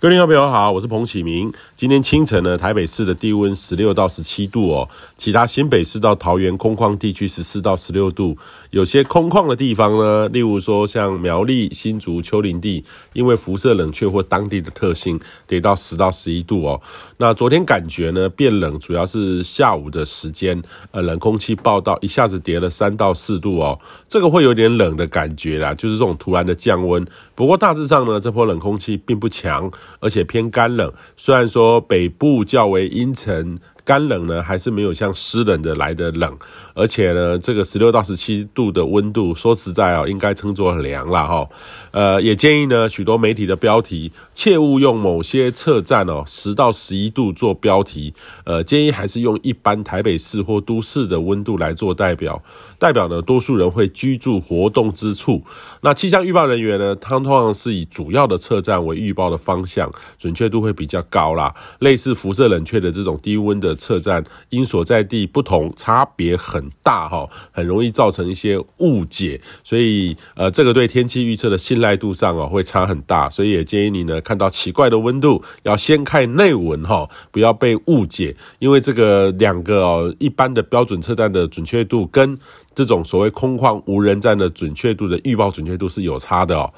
各位听众朋友好，我是彭启明。今天清晨呢，台北市的低温十六到十七度哦，其他新北市到桃园空旷地区十四到十六度，有些空旷的地方呢，例如说像苗栗、新竹、丘陵地，因为辐射冷却或当地的特性，得到十到十一度哦。那昨天感觉呢变冷，主要是下午的时间，呃，冷空气报到，一下子跌了三到四度哦，这个会有点冷的感觉啦，就是这种突然的降温。不过大致上呢，这波冷空气并不强。而且偏干冷，虽然说北部较为阴沉。干冷呢，还是没有像湿冷的来的冷，而且呢，这个十六到十七度的温度，说实在哦，应该称作很凉了哈。呃，也建议呢，许多媒体的标题切勿用某些测站哦十到十一度做标题，呃，建议还是用一般台北市或都市的温度来做代表，代表呢多数人会居住活动之处。那气象预报人员呢，他通常是以主要的测站为预报的方向，准确度会比较高啦。类似辐射冷却的这种低温的。测站因所在地不同，差别很大哈，很容易造成一些误解，所以呃，这个对天气预测的信赖度上哦会差很大，所以也建议你呢看到奇怪的温度，要先看内文哈，不要被误解，因为这个两个哦一般的标准测站的准确度跟这种所谓空旷无人站的准确度的预报准确度是有差的哦。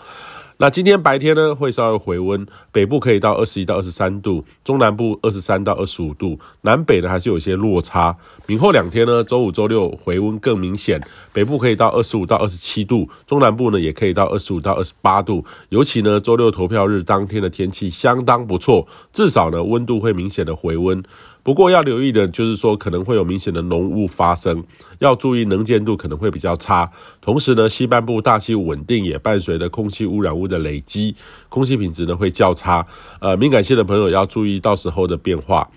那今天白天呢，会稍微回温，北部可以到二十一到二十三度，中南部二十三到二十五度，南北呢还是有些落差。明后两天呢，周五、周六回温更明显，北部可以到二十五到二十七度，中南部呢也可以到二十五到二十八度。尤其呢，周六投票日当天的天气相当不错，至少呢温度会明显的回温。不过要留意的就是说，可能会有明显的浓雾发生，要注意能见度可能会比较差。同时呢，西半部大气稳定，也伴随着空气污染物的累积，空气品质呢会较差。呃，敏感性的朋友要注意到时候的变化。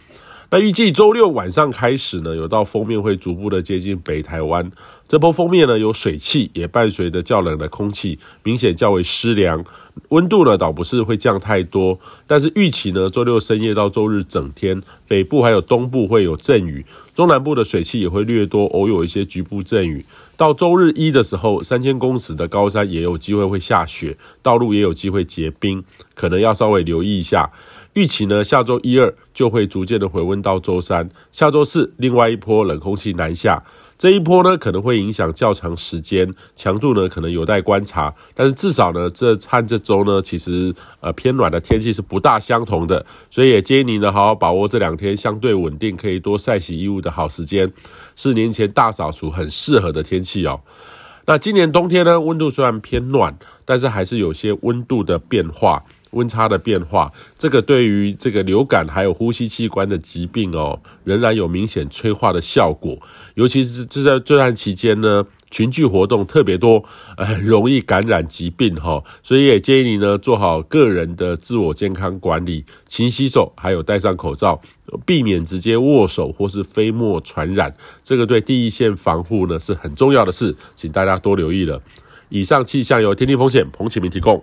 那预计周六晚上开始呢，有道锋面会逐步的接近北台湾。这波锋面呢有水汽，也伴随着较冷的空气，明显较为湿凉。温度呢倒不是会降太多，但是预期呢周六深夜到周日整天，北部还有东部会有阵雨，中南部的水汽也会略多，偶有一些局部阵雨。到周日一的时候，三千公尺的高山也有机会会下雪，道路也有机会结冰，可能要稍微留意一下。预期呢，下周一二就会逐渐的回温到周三，下周四另外一波冷空气南下。这一波呢，可能会影响较长时间，强度呢可能有待观察。但是至少呢，这和这周呢，其实呃偏暖的天气是不大相同的，所以也建议你呢好好把握这两天相对稳定，可以多晒洗衣物的好时间，是年前大扫除很适合的天气哦。那今年冬天呢，温度虽然偏暖，但是还是有些温度的变化。温差的变化，这个对于这个流感还有呼吸器官的疾病哦，仍然有明显催化的效果。尤其是这在这段期间呢，群聚活动特别多，很容易感染疾病哈。所以也建议你呢，做好个人的自我健康管理，勤洗手，还有戴上口罩，避免直接握手或是飞沫传染。这个对第一线防护呢是很重要的事，请大家多留意了。以上气象由天气风险彭启明提供。